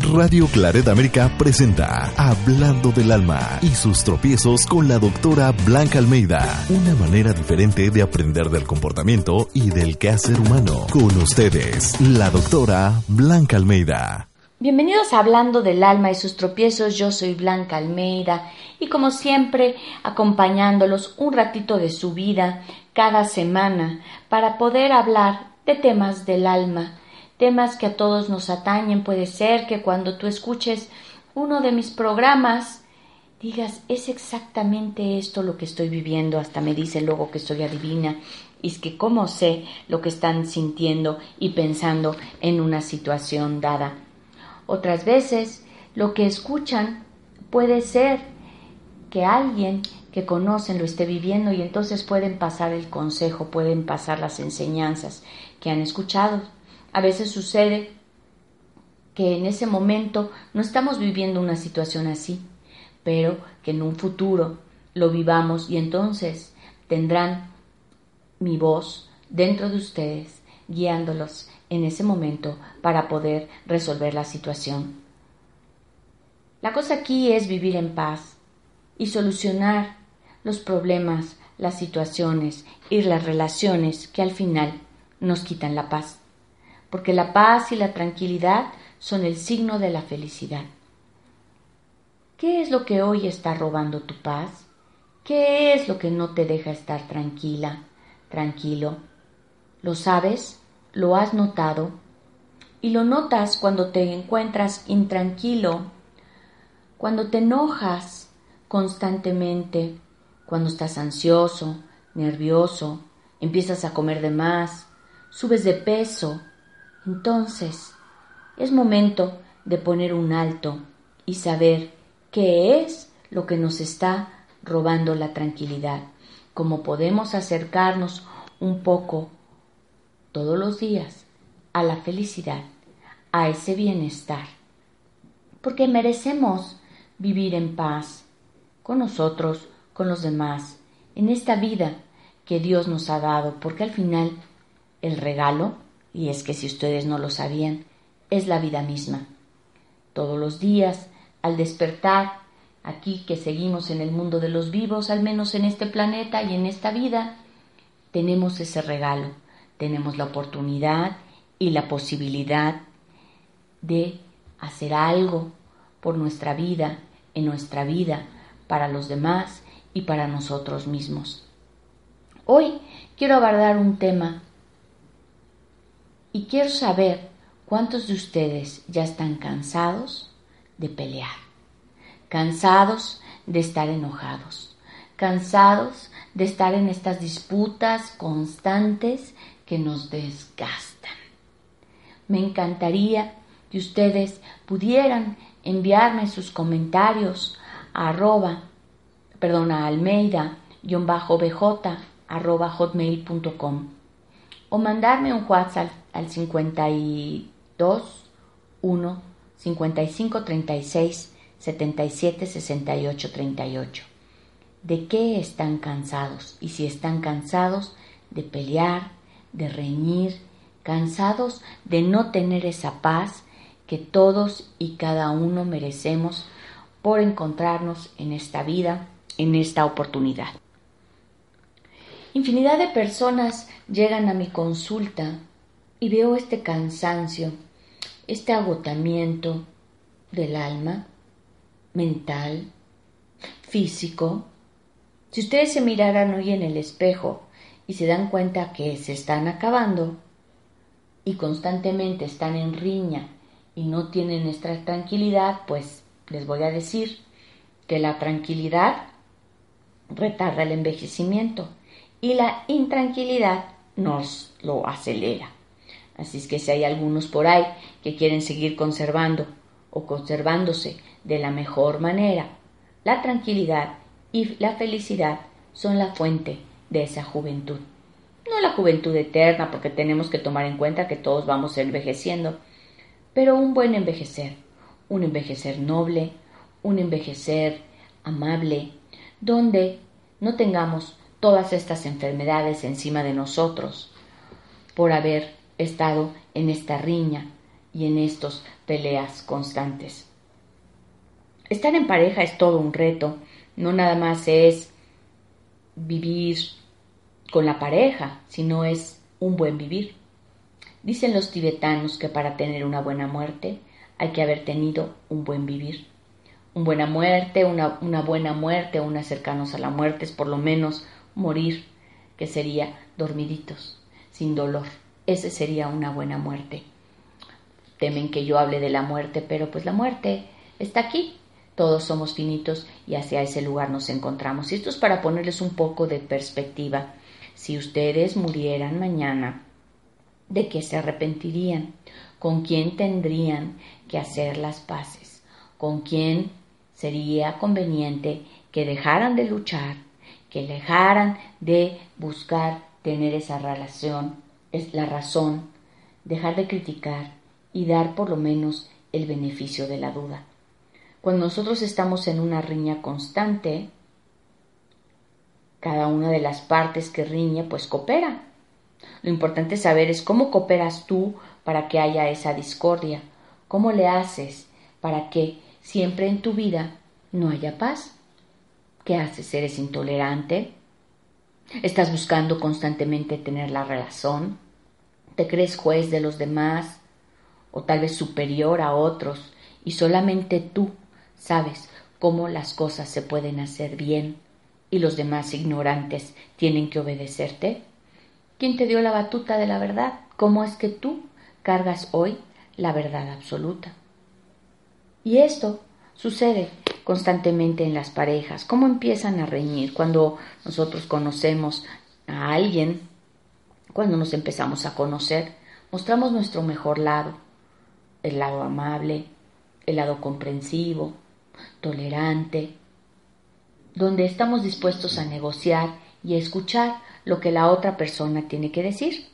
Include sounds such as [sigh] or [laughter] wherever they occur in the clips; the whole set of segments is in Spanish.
Radio Claret América presenta Hablando del Alma y sus tropiezos con la doctora Blanca Almeida. Una manera diferente de aprender del comportamiento y del quehacer humano. Con ustedes, la doctora Blanca Almeida. Bienvenidos a Hablando del Alma y sus tropiezos. Yo soy Blanca Almeida y como siempre acompañándolos un ratito de su vida cada semana para poder hablar de temas del alma temas que a todos nos atañen. Puede ser que cuando tú escuches uno de mis programas digas, es exactamente esto lo que estoy viviendo, hasta me dice luego que soy adivina, y es que cómo sé lo que están sintiendo y pensando en una situación dada. Otras veces lo que escuchan puede ser que alguien que conocen lo esté viviendo y entonces pueden pasar el consejo, pueden pasar las enseñanzas que han escuchado. A veces sucede que en ese momento no estamos viviendo una situación así, pero que en un futuro lo vivamos y entonces tendrán mi voz dentro de ustedes guiándolos en ese momento para poder resolver la situación. La cosa aquí es vivir en paz y solucionar los problemas, las situaciones y las relaciones que al final nos quitan la paz porque la paz y la tranquilidad son el signo de la felicidad. ¿Qué es lo que hoy está robando tu paz? ¿Qué es lo que no te deja estar tranquila, tranquilo? ¿Lo sabes? ¿Lo has notado? Y lo notas cuando te encuentras intranquilo, cuando te enojas constantemente, cuando estás ansioso, nervioso, empiezas a comer de más, subes de peso, entonces, es momento de poner un alto y saber qué es lo que nos está robando la tranquilidad, cómo podemos acercarnos un poco todos los días a la felicidad, a ese bienestar, porque merecemos vivir en paz con nosotros, con los demás, en esta vida que Dios nos ha dado, porque al final el regalo y es que si ustedes no lo sabían, es la vida misma. Todos los días, al despertar, aquí que seguimos en el mundo de los vivos, al menos en este planeta y en esta vida, tenemos ese regalo, tenemos la oportunidad y la posibilidad de hacer algo por nuestra vida, en nuestra vida, para los demás y para nosotros mismos. Hoy quiero abordar un tema y quiero saber cuántos de ustedes ya están cansados de pelear, cansados de estar enojados, cansados de estar en estas disputas constantes que nos desgastan. Me encantaría que ustedes pudieran enviarme sus comentarios a arroba, almeida-bj arroba hotmail.com o mandarme un WhatsApp al 52 1 55 36 77 68 38. ¿De qué están cansados? Y si están cansados de pelear, de reñir, cansados de no tener esa paz que todos y cada uno merecemos por encontrarnos en esta vida, en esta oportunidad. Infinidad de personas llegan a mi consulta y veo este cansancio, este agotamiento del alma, mental, físico. Si ustedes se miraran hoy en el espejo y se dan cuenta que se están acabando y constantemente están en riña y no tienen esta tranquilidad, pues les voy a decir que la tranquilidad retarda el envejecimiento y la intranquilidad nos lo acelera. Así es que si hay algunos por ahí que quieren seguir conservando o conservándose de la mejor manera, la tranquilidad y la felicidad son la fuente de esa juventud. No la juventud eterna, porque tenemos que tomar en cuenta que todos vamos envejeciendo, pero un buen envejecer, un envejecer noble, un envejecer amable, donde no tengamos todas estas enfermedades encima de nosotros por haber estado en esta riña y en estos peleas constantes. Estar en pareja es todo un reto, no nada más es vivir con la pareja, sino es un buen vivir. Dicen los tibetanos que para tener una buena muerte hay que haber tenido un buen vivir. Una buena muerte, una, una buena muerte, una cercanos a la muerte es por lo menos morir, que sería dormiditos, sin dolor. Ese sería una buena muerte. Temen que yo hable de la muerte, pero pues la muerte está aquí. Todos somos finitos y hacia ese lugar nos encontramos. Y esto es para ponerles un poco de perspectiva. Si ustedes murieran mañana, ¿de qué se arrepentirían? ¿Con quién tendrían que hacer las paces? ¿Con quién sería conveniente que dejaran de luchar, que dejaran de buscar tener esa relación, es la razón, dejar de criticar y dar por lo menos el beneficio de la duda. Cuando nosotros estamos en una riña constante, cada una de las partes que riñe pues coopera. Lo importante saber es cómo cooperas tú para que haya esa discordia, cómo le haces para que siempre en tu vida no haya paz. ¿Qué haces? ¿Eres intolerante? ¿Estás buscando constantemente tener la razón? ¿Te crees juez de los demás? ¿O tal vez superior a otros? Y solamente tú sabes cómo las cosas se pueden hacer bien y los demás ignorantes tienen que obedecerte? ¿Quién te dio la batuta de la verdad? ¿Cómo es que tú cargas hoy la verdad absoluta? Y esto sucede constantemente en las parejas. ¿Cómo empiezan a reñir cuando nosotros conocemos a alguien? Cuando nos empezamos a conocer, mostramos nuestro mejor lado, el lado amable, el lado comprensivo, tolerante, donde estamos dispuestos a negociar y a escuchar lo que la otra persona tiene que decir.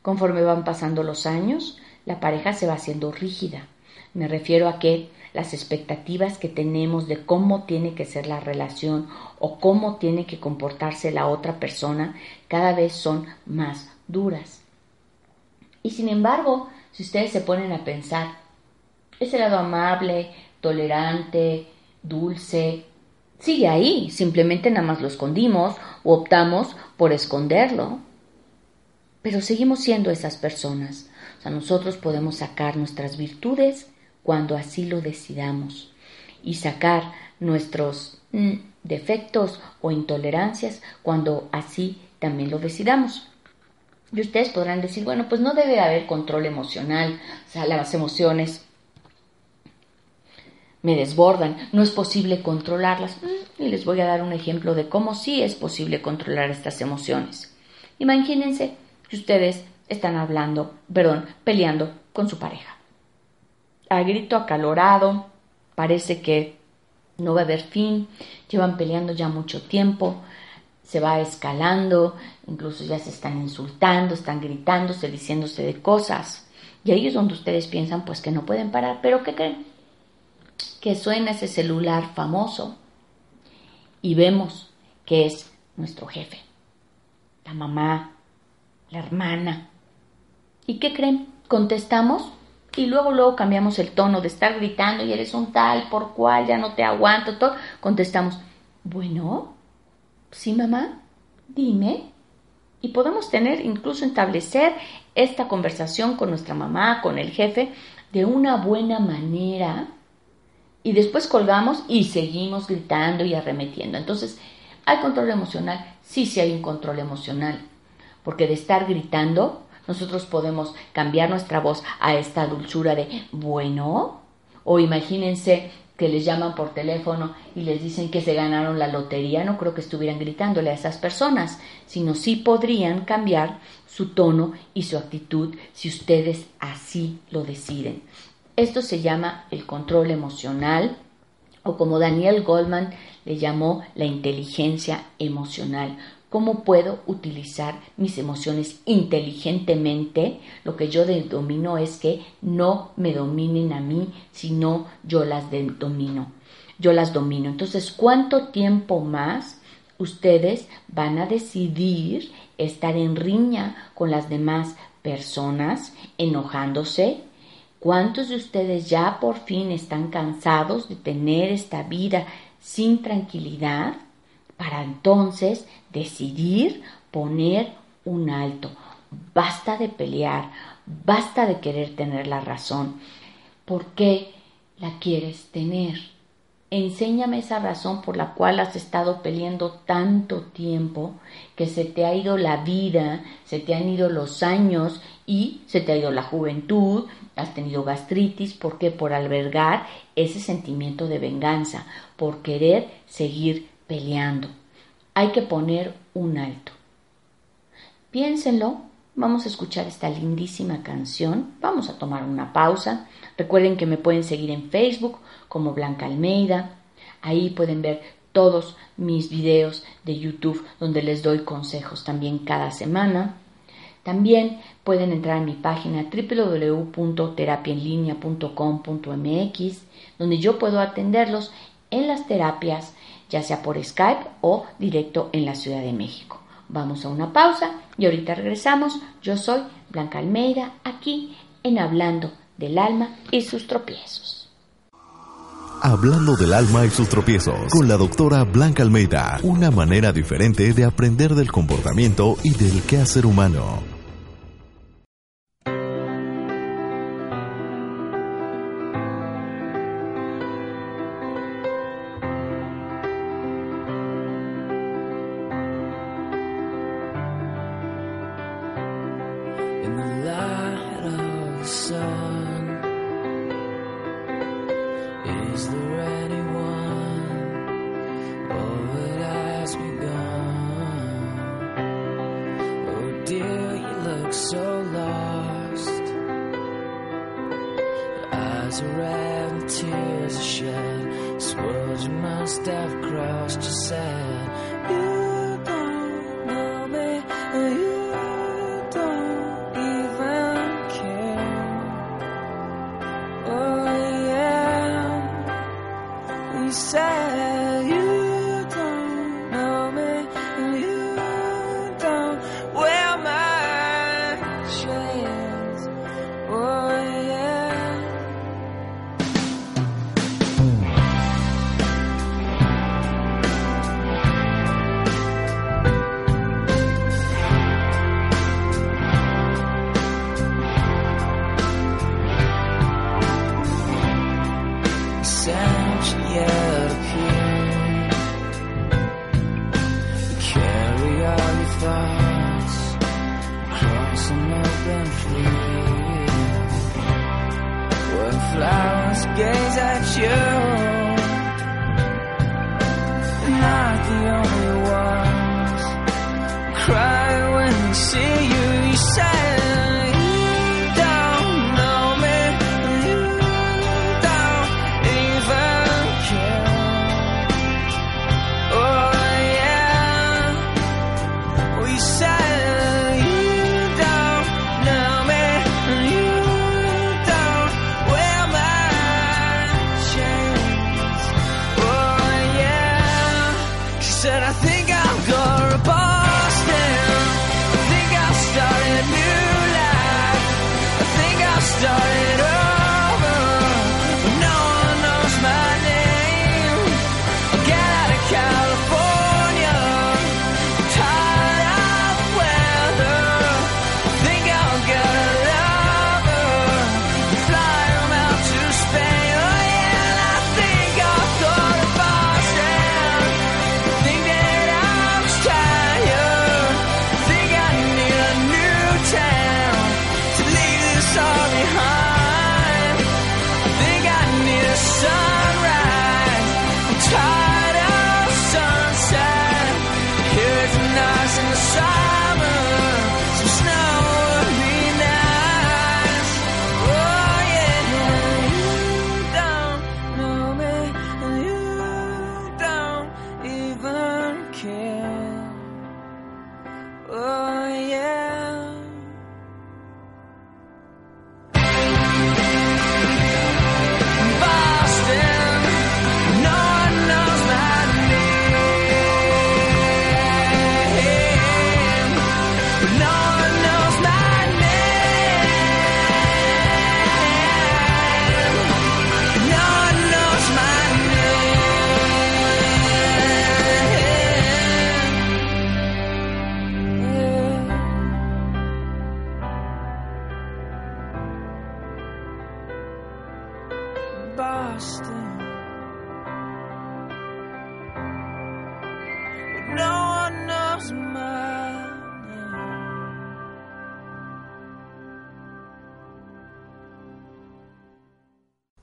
Conforme van pasando los años, la pareja se va haciendo rígida. Me refiero a que las expectativas que tenemos de cómo tiene que ser la relación o cómo tiene que comportarse la otra persona cada vez son más duras. Y sin embargo, si ustedes se ponen a pensar, ese lado amable, tolerante, dulce, sigue ahí, simplemente nada más lo escondimos o optamos por esconderlo. Pero seguimos siendo esas personas. O sea, nosotros podemos sacar nuestras virtudes cuando así lo decidamos y sacar nuestros mm, defectos o intolerancias cuando así también lo decidamos. Y ustedes podrán decir, bueno, pues no debe haber control emocional, o sea, las emociones me desbordan, no es posible controlarlas. Mm, y les voy a dar un ejemplo de cómo sí es posible controlar estas emociones. Imagínense que ustedes están hablando, perdón, peleando con su pareja. A grito acalorado, parece que no va a haber fin, llevan peleando ya mucho tiempo, se va escalando, incluso ya se están insultando, están gritándose, diciéndose de cosas. Y ahí es donde ustedes piensan pues que no pueden parar, pero ¿qué creen? que suena ese celular famoso y vemos que es nuestro jefe, la mamá, la hermana. ¿Y qué creen? Contestamos y luego luego cambiamos el tono de estar gritando y eres un tal por cual ya no te aguanto todo. Contestamos, bueno, sí mamá, dime. Y podemos tener, incluso establecer esta conversación con nuestra mamá, con el jefe, de una buena manera y después colgamos y seguimos gritando y arremetiendo. Entonces, ¿hay control emocional? Sí, sí hay un control emocional, porque de estar gritando, nosotros podemos cambiar nuestra voz a esta dulzura de bueno, o imagínense que les llaman por teléfono y les dicen que se ganaron la lotería, no creo que estuvieran gritándole a esas personas, sino sí podrían cambiar su tono y su actitud si ustedes así lo deciden. Esto se llama el control emocional o como Daniel Goldman le llamó la inteligencia emocional. ¿Cómo puedo utilizar mis emociones inteligentemente? Lo que yo domino es que no me dominen a mí, sino yo las domino. Yo las domino. Entonces, ¿cuánto tiempo más ustedes van a decidir estar en riña con las demás personas, enojándose, ¿Cuántos de ustedes ya por fin están cansados de tener esta vida sin tranquilidad? Para entonces decidir poner un alto. Basta de pelear, basta de querer tener la razón. ¿Por qué la quieres tener? Enséñame esa razón por la cual has estado peleando tanto tiempo, que se te ha ido la vida, se te han ido los años y se te ha ido la juventud, has tenido gastritis, ¿por qué? Por albergar ese sentimiento de venganza, por querer seguir peleando. Hay que poner un alto. Piénsenlo, vamos a escuchar esta lindísima canción, vamos a tomar una pausa. Recuerden que me pueden seguir en Facebook como Blanca Almeida. Ahí pueden ver todos mis videos de YouTube donde les doy consejos también cada semana. También pueden entrar a mi página www.terapiaenlinea.com.mx donde yo puedo atenderlos en las terapias, ya sea por Skype o directo en la Ciudad de México. Vamos a una pausa y ahorita regresamos. Yo soy Blanca Almeida aquí en Hablando del Alma y sus tropiezos. Hablando del alma y sus tropiezos, con la doctora Blanca Almeida, una manera diferente de aprender del comportamiento y del quehacer humano. eyes are red and tears are shed. Suppose you must have crossed your side. sent you. Carry all your thoughts across an open field flowers gaze at you. Not the only ones cry when you see you. But no one knows my name.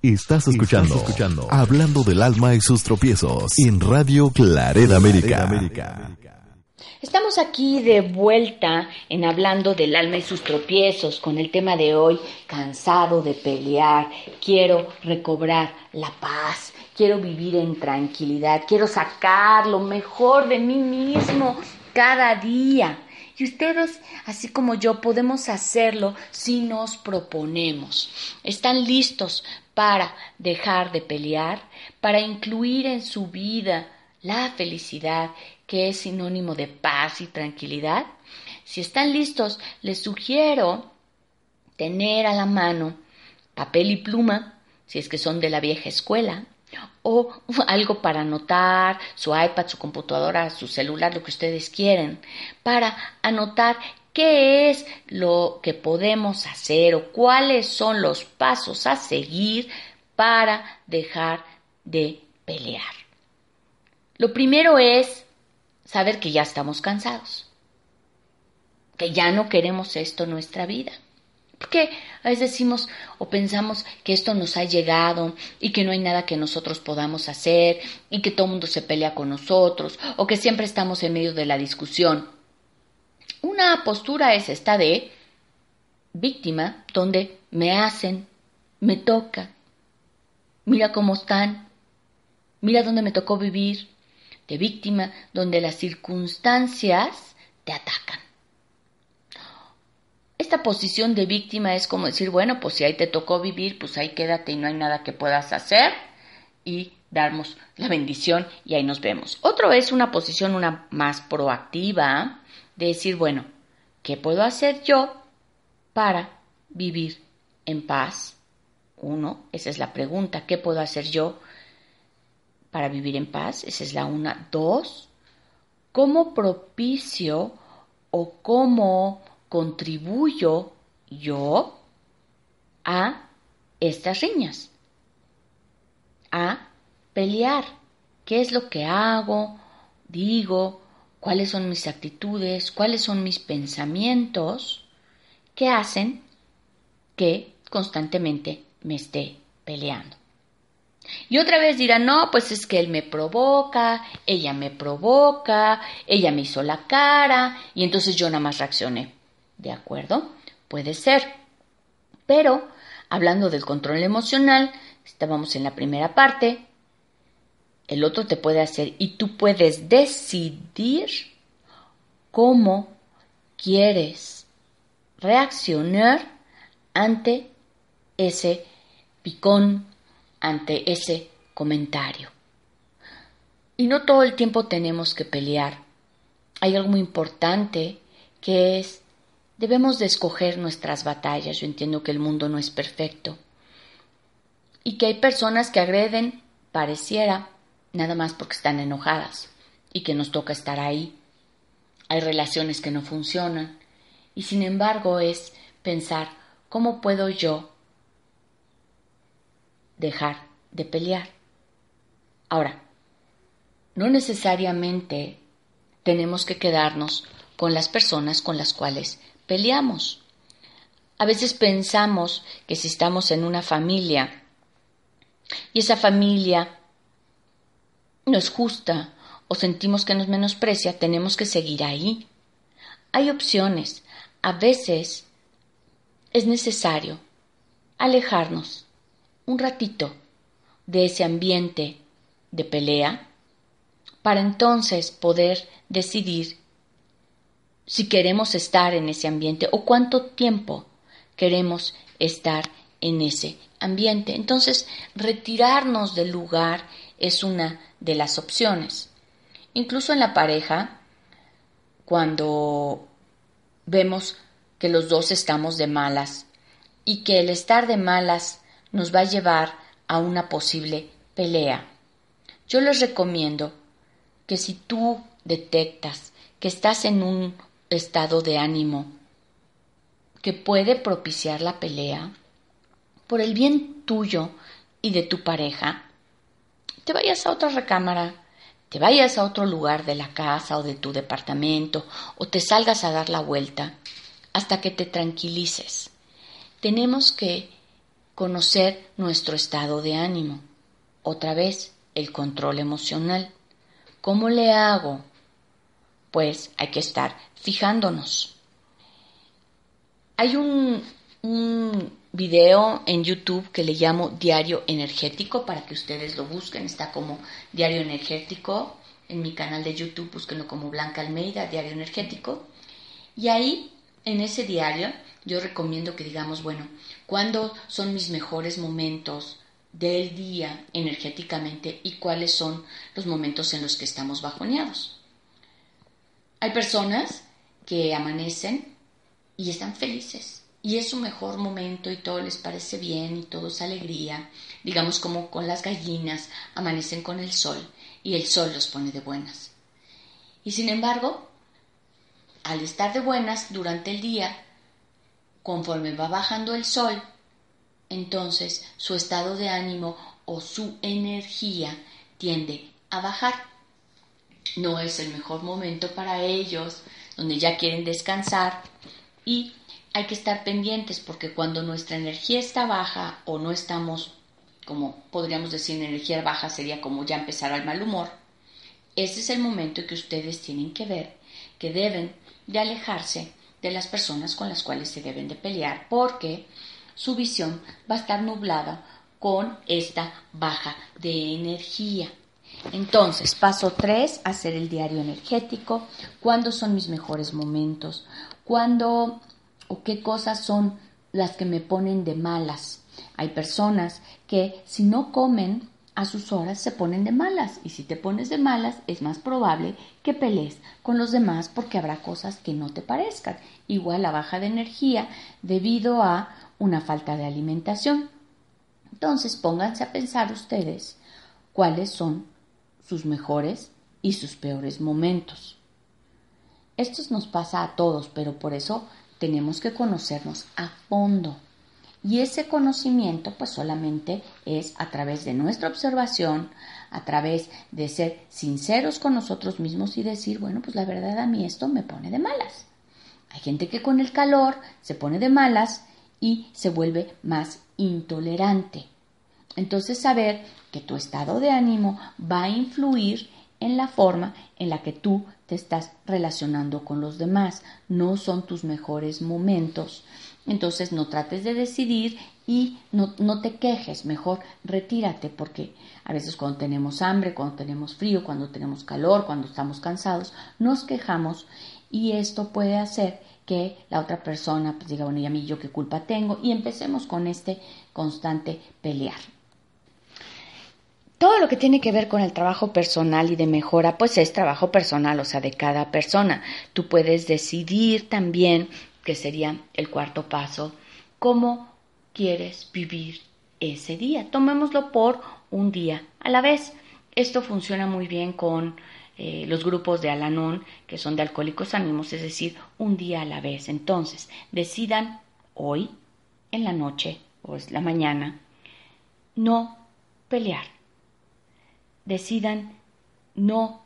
Estás escuchando, escuchando Hablando del alma y sus tropiezos en Radio Claret América. Estamos aquí de vuelta en hablando del alma y sus tropiezos con el tema de hoy, cansado de pelear, quiero recobrar la paz, quiero vivir en tranquilidad, quiero sacar lo mejor de mí mismo cada día. Y ustedes, así como yo, podemos hacerlo si nos proponemos. ¿Están listos para dejar de pelear, para incluir en su vida la felicidad, que es sinónimo de paz y tranquilidad? Si están listos, les sugiero tener a la mano papel y pluma, si es que son de la vieja escuela, o [laughs] algo para anotar, su iPad, su computadora, su celular, lo que ustedes quieren, para anotar qué es lo que podemos hacer o cuáles son los pasos a seguir para dejar de pelear. Lo primero es saber que ya estamos cansados, que ya no queremos esto en nuestra vida. Porque a veces decimos o pensamos que esto nos ha llegado y que no hay nada que nosotros podamos hacer y que todo el mundo se pelea con nosotros o que siempre estamos en medio de la discusión. Una postura es esta de víctima, donde me hacen, me toca, mira cómo están, mira dónde me tocó vivir, de víctima, donde las circunstancias te atacan. Esta posición de víctima es como decir, bueno, pues si ahí te tocó vivir, pues ahí quédate y no hay nada que puedas hacer y darnos la bendición y ahí nos vemos. Otro es una posición una más proactiva de decir, bueno, ¿qué puedo hacer yo para vivir en paz? Uno, esa es la pregunta, ¿qué puedo hacer yo para vivir en paz? Esa es la una. Dos, ¿cómo propicio o cómo contribuyo yo a estas riñas? A pelear. ¿Qué es lo que hago? Digo, cuáles son mis actitudes, cuáles son mis pensamientos que hacen que constantemente me esté peleando. Y otra vez dirán, no, pues es que él me provoca, ella me provoca, ella me hizo la cara y entonces yo nada más reaccioné. ¿De acuerdo? Puede ser. Pero, hablando del control emocional, estábamos en la primera parte, el otro te puede hacer y tú puedes decidir cómo quieres reaccionar ante ese picón, ante ese comentario. Y no todo el tiempo tenemos que pelear. Hay algo muy importante que es debemos de escoger nuestras batallas. Yo entiendo que el mundo no es perfecto y que hay personas que agreden, pareciera, nada más porque están enojadas y que nos toca estar ahí. Hay relaciones que no funcionan y sin embargo es pensar cómo puedo yo dejar de pelear. Ahora, no necesariamente tenemos que quedarnos con las personas con las cuales peleamos. A veces pensamos que si estamos en una familia y esa familia no es justa o sentimos que nos menosprecia, tenemos que seguir ahí. Hay opciones. A veces es necesario alejarnos un ratito de ese ambiente de pelea para entonces poder decidir si queremos estar en ese ambiente o cuánto tiempo queremos estar en ese ambiente. Entonces, retirarnos del lugar es una de las opciones. Incluso en la pareja, cuando vemos que los dos estamos de malas y que el estar de malas nos va a llevar a una posible pelea, yo les recomiendo que si tú detectas que estás en un estado de ánimo que puede propiciar la pelea, por el bien tuyo y de tu pareja, te vayas a otra recámara, te vayas a otro lugar de la casa o de tu departamento o te salgas a dar la vuelta hasta que te tranquilices. Tenemos que conocer nuestro estado de ánimo. Otra vez, el control emocional. ¿Cómo le hago? Pues hay que estar fijándonos. Hay un, un video en YouTube que le llamo Diario Energético para que ustedes lo busquen. Está como Diario Energético en mi canal de YouTube, búsquenlo como Blanca Almeida, Diario Energético. Y ahí, en ese diario, yo recomiendo que digamos, bueno, ¿cuándo son mis mejores momentos del día energéticamente y cuáles son los momentos en los que estamos bajoneados? Hay personas que amanecen y están felices y es su mejor momento y todo les parece bien y todo es alegría, digamos como con las gallinas amanecen con el sol y el sol los pone de buenas. Y sin embargo, al estar de buenas durante el día, conforme va bajando el sol, entonces su estado de ánimo o su energía tiende a bajar. No es el mejor momento para ellos, donde ya quieren descansar y hay que estar pendientes porque cuando nuestra energía está baja o no estamos, como podríamos decir, en energía baja sería como ya empezar al mal humor, ese es el momento que ustedes tienen que ver que deben de alejarse de las personas con las cuales se deben de pelear porque su visión va a estar nublada con esta baja de energía. Entonces, paso 3, hacer el diario energético. ¿Cuándo son mis mejores momentos? ¿Cuándo o qué cosas son las que me ponen de malas. Hay personas que si no comen a sus horas se ponen de malas y si te pones de malas es más probable que pelees con los demás porque habrá cosas que no te parezcan. Igual la baja de energía debido a una falta de alimentación. Entonces pónganse a pensar ustedes cuáles son sus mejores y sus peores momentos. Esto nos pasa a todos, pero por eso tenemos que conocernos a fondo. Y ese conocimiento pues solamente es a través de nuestra observación, a través de ser sinceros con nosotros mismos y decir, bueno, pues la verdad a mí esto me pone de malas. Hay gente que con el calor se pone de malas y se vuelve más intolerante. Entonces saber que tu estado de ánimo va a influir en la forma en la que tú te estás relacionando con los demás, no son tus mejores momentos. Entonces no trates de decidir y no, no, te quejes, mejor retírate porque a veces cuando tenemos hambre, cuando tenemos frío, cuando tenemos calor, cuando estamos cansados, nos quejamos. Y esto puede hacer que la otra persona pues diga, bueno, y a mí yo qué culpa tengo y empecemos con este constante pelear todo lo que tiene que ver con el trabajo personal y de mejora, pues es trabajo personal, o sea, de cada persona. Tú puedes decidir también, que sería el cuarto paso, cómo quieres vivir ese día. Tomémoslo por un día a la vez. Esto funciona muy bien con eh, los grupos de Alanón, que son de alcohólicos ánimos, es decir, un día a la vez. Entonces, decidan hoy, en la noche o es la mañana, no pelear decidan no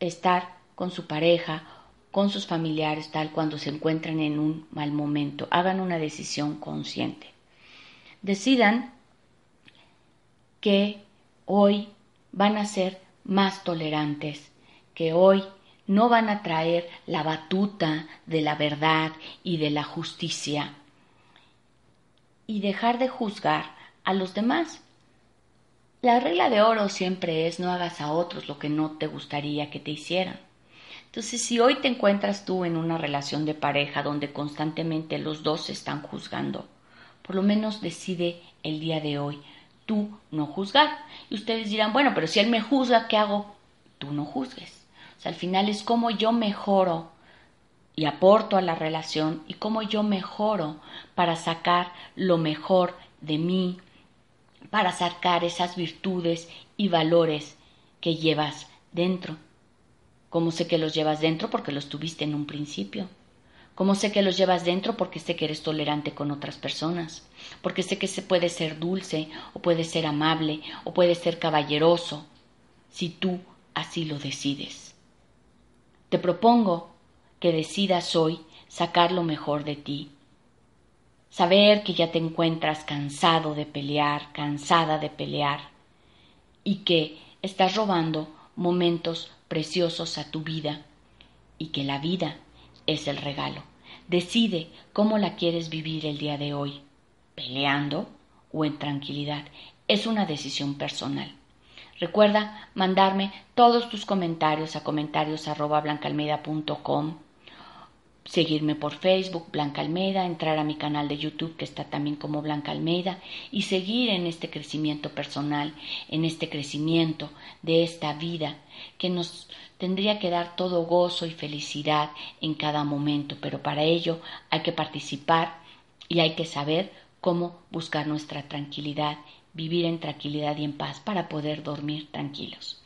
estar con su pareja, con sus familiares, tal cuando se encuentran en un mal momento. Hagan una decisión consciente. Decidan que hoy van a ser más tolerantes, que hoy no van a traer la batuta de la verdad y de la justicia y dejar de juzgar a los demás la regla de oro siempre es no hagas a otros lo que no te gustaría que te hicieran. Entonces, si hoy te encuentras tú en una relación de pareja donde constantemente los dos se están juzgando, por lo menos decide el día de hoy tú no juzgar. Y ustedes dirán, bueno, pero si él me juzga, ¿qué hago? Tú no juzgues. O sea, al final es como yo mejoro y aporto a la relación y cómo yo mejoro para sacar lo mejor de mí, para sacar esas virtudes y valores que llevas dentro. ¿Cómo sé que los llevas dentro? Porque los tuviste en un principio. como sé que los llevas dentro porque sé que eres tolerante con otras personas, porque sé que se puede ser dulce o puede ser amable o puede ser caballeroso, si tú así lo decides. Te propongo que decidas hoy sacar lo mejor de ti, saber que ya te encuentras cansado de pelear, cansada de pelear, y que estás robando momentos preciosos a tu vida, y que la vida es el regalo. Decide cómo la quieres vivir el día de hoy, peleando o en tranquilidad. Es una decisión personal. Recuerda mandarme todos tus comentarios a comentarios seguirme por Facebook, Blanca Almeida, entrar a mi canal de YouTube que está también como Blanca Almeida y seguir en este crecimiento personal, en este crecimiento de esta vida que nos tendría que dar todo gozo y felicidad en cada momento, pero para ello hay que participar y hay que saber cómo buscar nuestra tranquilidad, vivir en tranquilidad y en paz para poder dormir tranquilos.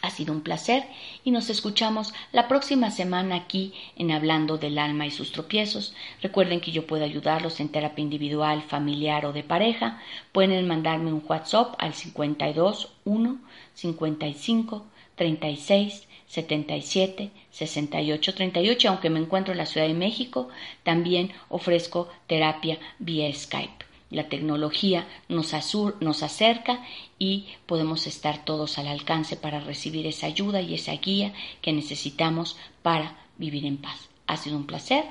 Ha sido un placer y nos escuchamos la próxima semana aquí en Hablando del Alma y sus tropiezos. Recuerden que yo puedo ayudarlos en terapia individual, familiar o de pareja. Pueden mandarme un WhatsApp al 52 1 55 36 77 68 38. Aunque me encuentro en la Ciudad de México, también ofrezco terapia vía Skype. La tecnología nos, nos acerca y podemos estar todos al alcance para recibir esa ayuda y esa guía que necesitamos para vivir en paz. Ha sido un placer.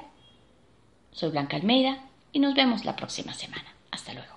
Soy Blanca Almeida y nos vemos la próxima semana. Hasta luego.